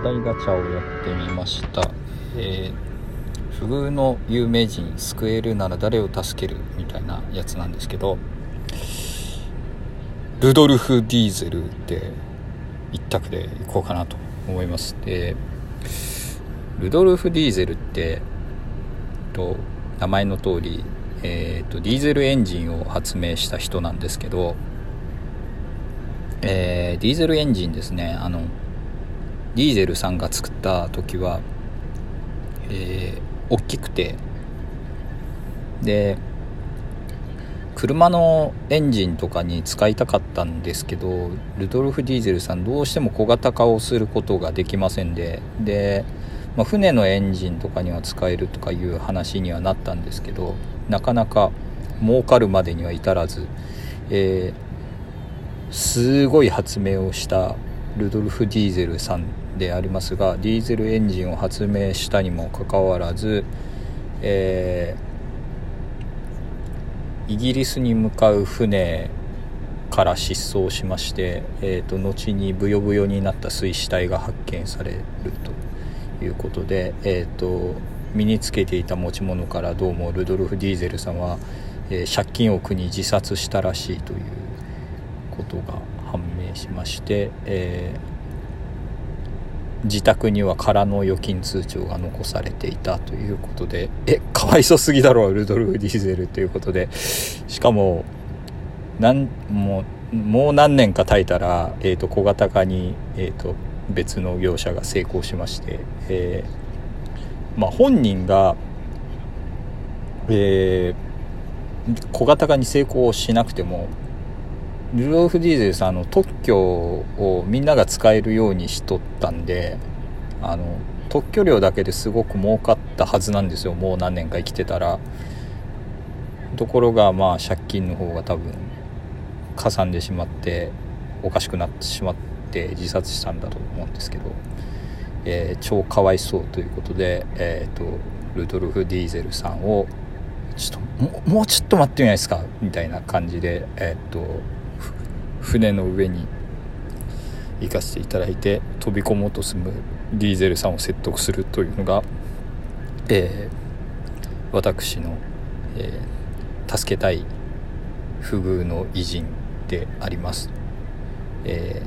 題ガチャをやってみました、えー、不遇の有名人救えるなら誰を助けるみたいなやつなんですけどルドルフ・ディーゼルで一択でいこうかなと思います。でルドルフ・ディーゼルってと名前の通り、えーと、ディーゼルエンジンを発明した人なんですけど、えー、ディーゼルエンジンですね。あのディーゼルさんが作った時は、えー、大きくて。で車のエンジンとかに使いたかったんですけどルドルフ・ディーゼルさんどうしても小型化をすることができませんでで、まあ、船のエンジンとかには使えるとかいう話にはなったんですけどなかなか儲かるまでには至らず、えー、すごい発明をしたルドルフ・ディーゼルさんでありますがディーゼルエンジンを発明したにもかかわらず、えー、イギリスに向かう船から失踪しまして、えーと、後にブヨブヨになった水死体が発見されるということで、えーと、身につけていた持ち物からどうもルドルフ・ディーゼルさんは、えー、借金を苦に自殺したらしいということが判明しまして、えー自宅には空の預金通帳が残されていたということでえかわいそすぎだろルドルフ・ディーゼルということで。しかもなんもうもう何年か経いたら、えーと、小型化に、えーと、別の業者が成功しまして、えー、まあ、本人が、えー、小型化に成功しなくてもルドルフ・ディーゼルさんの特許をみんなが使えるようにしとったんであの特許料だけですごく儲かったはずなんですよ。もう何年か生きてたら。ところがまあ借金の方が多分かさんでしまっておかしくなってしまって自殺したんだと思うんですけど、えー、超かわいそうということで、えーと、ルドルフ・ディーゼルさんをちょっともうちょっと待ってみないですか？みたいな感じで、えーと船の上に行かせていただいて飛び込もうとするディーゼルさんを説得するというのが、えー、私の、えー、助けたい不遇の偉人であります、え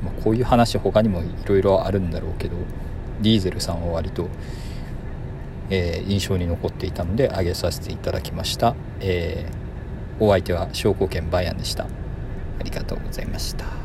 ー、まあ、こういう話他にもいろいろあるんだろうけどディーゼルさんは割と、え印象に残っていたので挙げさせていただきました、えお相手は証拠券バイアンでした。ありがとうございました。